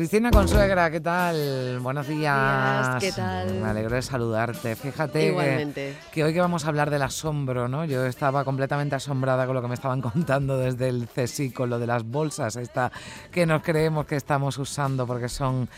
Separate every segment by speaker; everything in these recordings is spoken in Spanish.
Speaker 1: Cristina Consuegra, ¿qué tal? Buenos días.
Speaker 2: ¿qué tal?
Speaker 1: Me alegro de saludarte. Fíjate que, hoy que vamos a hablar del asombro, ¿no? Yo estaba completamente asombrada con lo que me estaban contando desde el CSI, con lo de las bolsas, esta que nos creemos que estamos usando porque son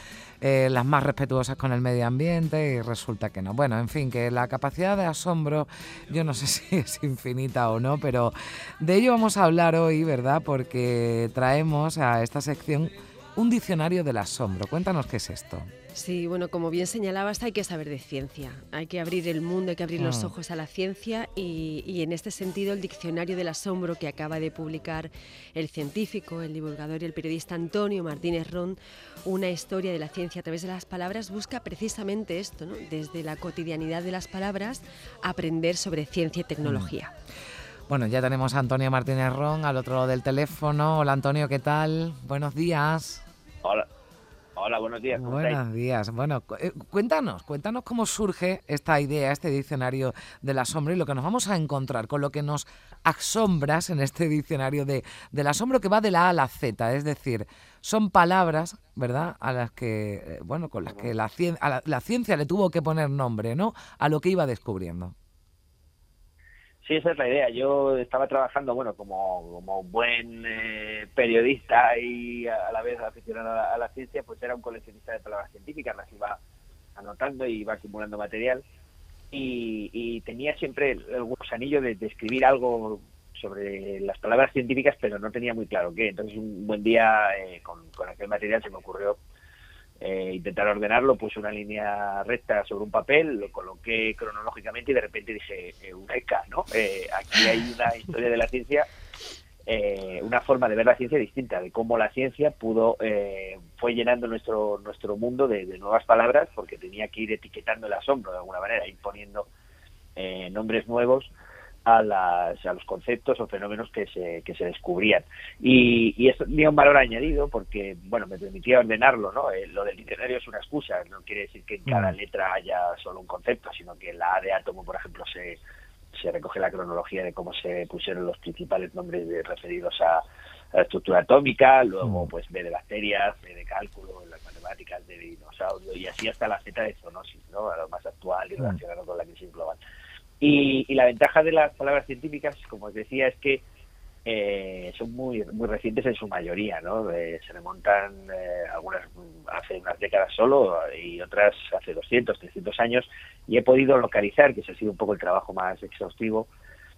Speaker 1: eh, las más respetuosas con el medio ambiente y resulta que no. Bueno, en fin, que la capacidad de asombro, yo no sé si es infinita o no, pero de ello vamos a hablar hoy, ¿verdad? Porque traemos a esta sección un diccionario del asombro. Cuéntanos qué es esto.
Speaker 2: Sí, bueno, como bien señalabas, hay que saber de ciencia. Hay que abrir el mundo, hay que abrir los
Speaker 1: Mm.
Speaker 2: ojos a la ciencia y, y en este sentido el Diccionario del Asombro que acaba de publicar el científico, el divulgador y el periodista Antonio Martínez Ron, una historia de la ciencia a través de las palabras, busca precisamente esto, ¿no? desde la cotidianidad de las palabras, aprender sobre ciencia y tecnología.
Speaker 1: Bueno, ya tenemos a Antonio Martínez Ron al otro lado del teléfono. Hola Antonio, ¿qué tal? Buenos días.
Speaker 3: Hola, hola, buenos días. ¿cómo estáis?
Speaker 1: Buenos días. Bueno, eh, cuéntanos, cuéntanos cómo surge esta idea, este diccionario del asombro y lo que nos vamos a encontrar con lo que nos asombras en este diccionario de, del asombro que va de la A a la Z, es decir, son palabras, ¿verdad? A las que, eh, bueno, con las que la, cien- a la, la ciencia le tuvo que poner nombre, ¿no? A lo que iba descubriendo.
Speaker 3: Sí, esa es la idea. Yo estaba trabajando, bueno, como, como buen eh, periodista y a, la vez aficionado a la, a la ciencia, pues era un coleccionista de palabras científicas, las iba anotando y iba acumulando material. Y, y tenía siempre el, el gusanillo de, de escribir algo sobre las palabras científicas, pero no tenía muy claro qué. Entonces, un buen día, eh, con aquel material, se me ocurrió eh, intentar ordenarlo, puse una línea recta sobre un papel, lo coloqué cronológicamente y de repente dije, eureka, ¿no? Eh, aquí hay una historia de la ciencia, eh, una forma de ver la ciencia distinta, de cómo la ciencia pudo, eh, fue llenando nuestro, nuestro mundo de, de nuevas palabras, porque tenía que ir etiquetando el asombro de alguna manera, ir poniendo eh, nombres nuevos a, las, a los conceptos o fenómenos que se, que se descubrían. Y, y eso tenía un valor añadido porque, bueno, me permitía ordenarlo, ¿no? Eh, lo del diccionario es una excusa, no quiere decir que en cada
Speaker 1: Mm.
Speaker 3: letra haya solo un concepto, sino que en la A de átomo, por ejemplo, se, se recoge la cronología de cómo se pusieron los principales nombres de- referidos a, a la estructura atómica, luego
Speaker 1: Mm.
Speaker 3: pues B de bacterias, B de cálculo, en las matemáticas, de dinosaurio, y así hasta la Z de zoonosis, ¿no? A lo más actual y relacionado con la crisis global. Y, y la ventaja de las palabras científicas, como os decía, es que eh, son muy muy recientes en su mayoría, ¿no? Eh, se remontan eh, algunas hace unas décadas solo y otras hace 200, 300 años y he podido localizar, que ese ha sido un poco el trabajo más exhaustivo,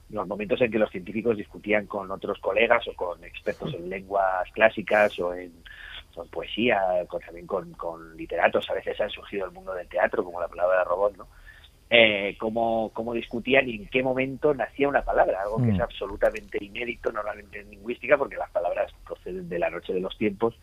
Speaker 3: los momentos en que los científicos discutían con otros colegas o con expertos en lenguas clásicas o en, o en poesía, con, también con, con literatos, a veces han surgido el mundo del teatro, como la palabra de robot, ¿no? Eh, cómo, cómo discutían y en qué momento nacía una palabra, algo que
Speaker 1: Mm.
Speaker 3: es absolutamente inédito normalmente en lingüística, porque las palabras proceden de la noche de los tiempos.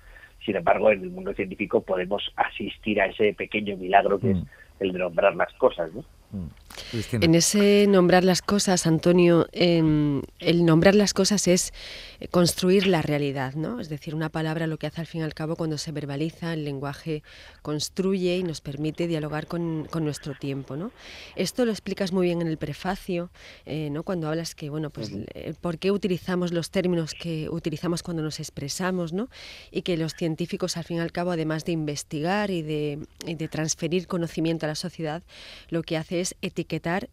Speaker 3: Sin embargo, en el mundo científico podemos asistir a ese pequeño milagro que
Speaker 1: Mm.
Speaker 3: es el de nombrar las cosas. ¿no?
Speaker 1: Mm. Cristina.
Speaker 2: En ese nombrar las cosas, Antonio, em, el nombrar las cosas es eh, construir la realidad, ¿no? Es decir, una palabra lo que hace al fin y al cabo cuando se verbaliza, el lenguaje construye y nos permite dialogar con, con nuestro tiempo, ¿no? Esto lo explicas muy bien en el prefacio, eh, ¿no? Cuando hablas que, bueno, pues, eh, ¿por qué utilizamos los términos que utilizamos cuando nos expresamos, ¿no? Y que los científicos, al fin y al cabo, además de investigar y de, y de transferir conocimiento a la sociedad, lo que hace es etiquetar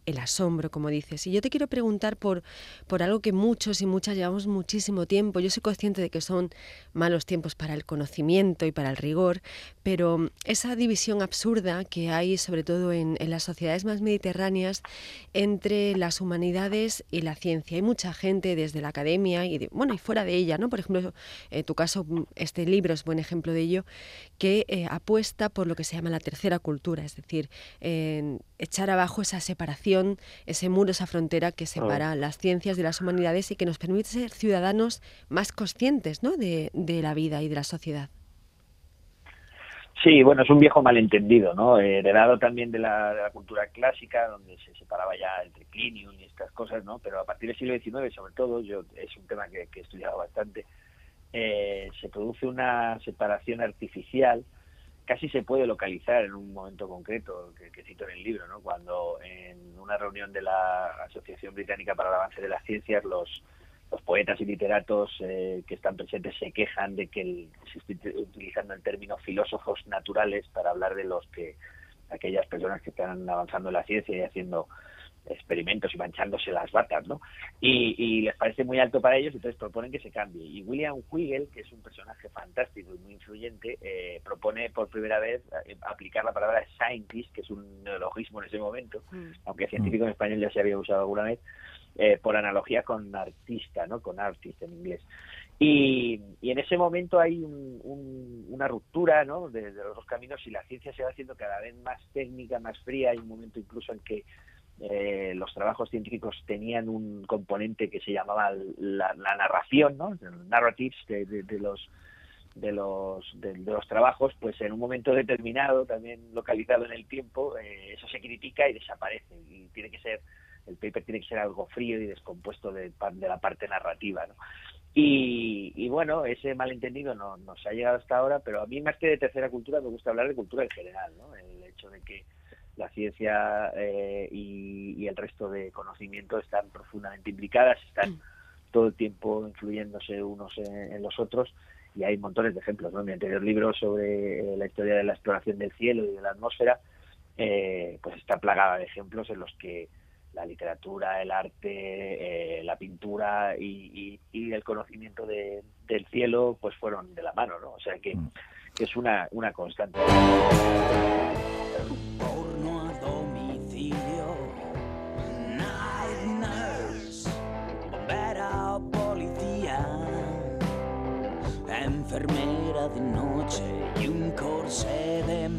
Speaker 2: el asombro, como dices. Y yo te quiero preguntar por, por algo que muchos y muchas llevamos muchísimo tiempo. Yo soy consciente de que son malos tiempos para el conocimiento y para el rigor, pero esa división absurda que hay, sobre todo en, las sociedades más mediterráneas, entre las humanidades y la ciencia. Hay mucha gente desde la academia y, bueno, y fuera de ella, ¿no? Por ejemplo, en tu caso, este libro es buen ejemplo de ello, que eh, apuesta por lo que se llama la tercera cultura, es decir, echar abajo esa esa separación, ese muro, esa frontera que separa las ciencias de las humanidades y que nos permite ser ciudadanos más conscientes ¿no? de, de la vida y de la sociedad.
Speaker 3: Sí, bueno, es un viejo malentendido, ¿no? Heredado también de la, de la cultura clásica, donde se separaba ya el triclinium y estas cosas, ¿no? Pero a partir del siglo XIX, sobre todo, yo es un tema que, que he estudiado bastante, eh, se produce una separación artificial, casi se puede localizar en un momento concreto que, cito en el libro, ¿no? Cuando en una reunión de la Asociación Británica para el Avance de las Ciencias, los los poetas y literatos eh, que están presentes se quejan de que el, se esté utilizando el término filósofos naturales para hablar de los que aquellas personas que están avanzando en la ciencia y haciendo experimentos y manchándose las batas, ¿no? Y, y, les parece muy alto para ellos, entonces proponen que se cambie. Y William Wiggle, que es un personaje fantástico y muy influyente, eh, propone por primera vez eh, aplicar la palabra scientist, que es un neologismo en ese momento, mm. aunque científico en español ya se había usado alguna vez, eh, por analogía con artista, ¿no? Con artist en inglés. Y, y en ese momento hay un, un, una ruptura ¿no? de, de, los dos caminos y la ciencia se va haciendo cada vez más técnica, más fría. Hay un momento incluso en que eh, los trabajos científicos tenían un componente que se llamaba la, narración, ¿no? narratives de, los de los de, los trabajos, pues en un momento determinado, también localizado en el tiempo, eh, eso se critica y desaparece y tiene que ser el paper tiene que ser algo frío y descompuesto de, de la parte narrativa, ¿no? Y, y, bueno, ese malentendido no, nos ha llegado hasta ahora, pero a mí más que de tercera cultura me gusta hablar de cultura en general, ¿no? El hecho de que la ciencia eh, y, y, el resto de conocimiento están profundamente implicadas, están mm. todo el tiempo influyéndose unos en, en, los otros y hay montones de ejemplos. ¿no? Mi anterior libro sobre eh, la historia de la exploración del cielo y de la atmósfera eh, pues está plagada de ejemplos en los que la literatura, el arte, eh, la pintura y, y, y el conocimiento de, del cielo pues fueron de la mano, ¿no? O sea que, mm. que es una, una constante. Enfermera de noche y un corsé de.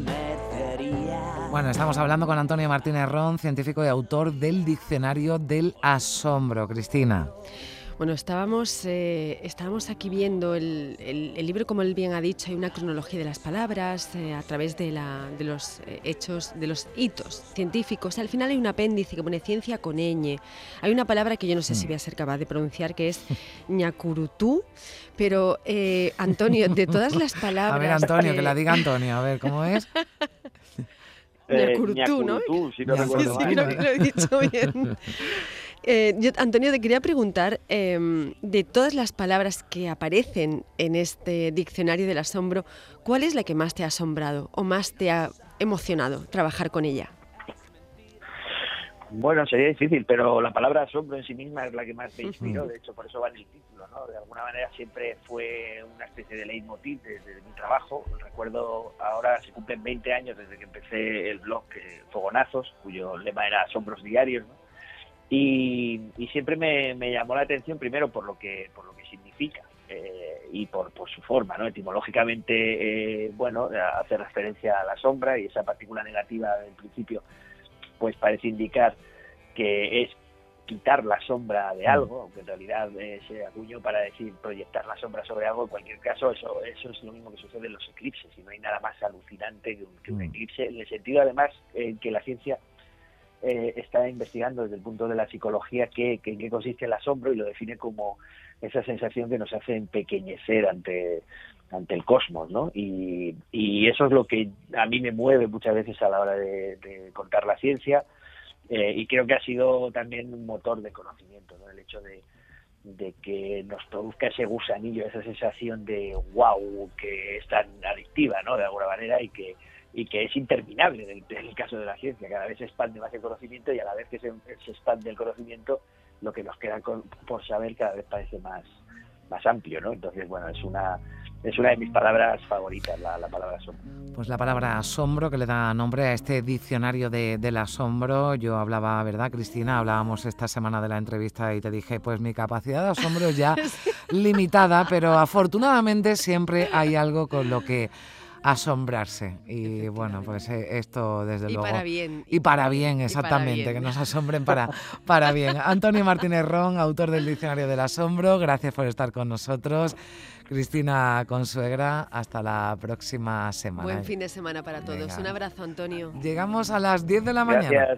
Speaker 1: Bueno, estamos hablando con Antonio Martínez Ron, científico y autor del Diccionario del Asombro. Cristina.
Speaker 2: Bueno, estábamos, eh, estábamos aquí viendo el, el, el, libro, como él bien ha dicho, hay una cronología de las palabras eh, a través de, la, de los eh, hechos, de los hitos científicos. Al final hay un apéndice que pone ciencia con ñ. Hay una palabra que yo no sé si voy a ser capaz de pronunciar, que es ñacurutú. Pero, eh, Antonio, de todas las palabras...
Speaker 1: A ver, Antonio, que la diga Antonio, a ver, ¿cómo es?
Speaker 2: Ñacurutú, ¿no?
Speaker 3: Si no
Speaker 2: sí, sí, creo que lo he dicho bien. Eh, yo, Antonio, te quería preguntar, eh, de todas las palabras que aparecen en este diccionario del asombro, ¿cuál es la que más te ha asombrado o más te ha emocionado trabajar con ella?
Speaker 3: Bueno, sería difícil, pero la palabra asombro en sí misma es la que más me inspiró, de hecho por eso va en el título, ¿no? De alguna manera siempre fue una especie de leitmotiv desde de mi trabajo. Recuerdo, ahora se cumplen 20 años desde que empecé el blog eh, Fogonazos, cuyo lema era Asombros Diarios, ¿no? Y, y, siempre me, me, llamó la atención primero por lo que por lo que significa eh, y por, por, su forma no etimológicamente eh, bueno hace referencia a la sombra y esa partícula negativa del principio pues parece indicar que es quitar la sombra de algo aunque en realidad eh, se acuñó para decir proyectar la sombra sobre algo. En cualquier caso eso eso es lo mismo que sucede en los eclipses y no hay nada más alucinante que un, que un eclipse en el sentido además en que la ciencia eh, está investigando desde el punto de la psicología qué, qué, consiste el asombro y lo define como esa sensación que nos hace empequeñecer ante, ante el cosmos, ¿no? Y, y eso es lo que a mí me mueve muchas veces a la hora de, de contar la ciencia eh, y creo que ha sido también un motor de conocimiento, ¿no? El hecho de, de que nos produzca ese gusanillo, esa sensación de wow, que es tan adictiva, ¿no? De alguna manera y que y que es interminable en el, en el, caso de la ciencia. Cada vez se expande más el conocimiento y a la vez que se, se expande el conocimiento, lo que nos queda con, por saber cada vez parece más, más amplio, ¿no? Entonces, bueno, es una es una de mis palabras favoritas, la, la, palabra asombro.
Speaker 1: Pues la palabra asombro que le da nombre a este diccionario de, del asombro. Yo hablaba, ¿verdad, Cristina? Hablábamos esta semana de la entrevista y te dije, pues mi capacidad de asombro es ya limitada, pero afortunadamente siempre hay algo con lo que asombrarse. Y bueno, pues eh, esto desde
Speaker 2: y
Speaker 1: luego.
Speaker 2: Para bien.
Speaker 1: Y para bien, exactamente, que nos asombren para, para bien. Antonio Martínez Ron, autor del Diccionario del Asombro, gracias por estar con nosotros. Cristina Consuegra, hasta la próxima semana.
Speaker 2: Buen fin de semana para todos. Un abrazo, Antonio.
Speaker 1: Llegamos a las 10 de la mañana.